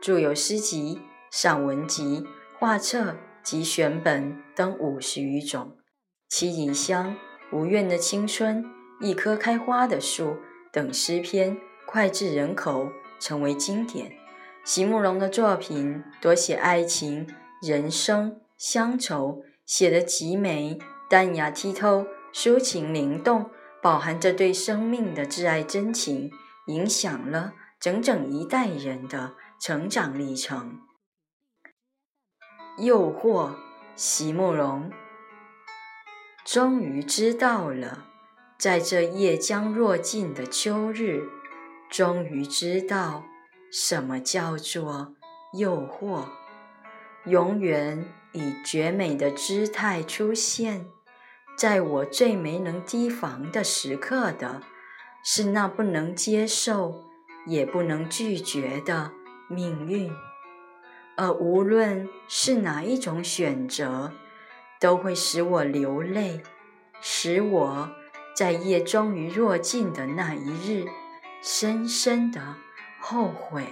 著有诗集、散文集、画册及选本等五十余种。其《异乡》《无怨的青春》《一棵开花的树》等诗篇脍炙人口，成为经典。席慕容的作品多写爱情、人生、乡愁，写得极美、淡雅、剔透、抒情灵动，饱含着对生命的挚爱真情，影响了整整一代人的。成长历程，诱惑，席慕容。终于知道了，在这夜将若尽的秋日，终于知道什么叫做诱惑。永远以绝美的姿态出现在我最没能提防的时刻的，是那不能接受也不能拒绝的。命运，而无论是哪一种选择，都会使我流泪，使我在夜终于若尽的那一日，深深的后悔。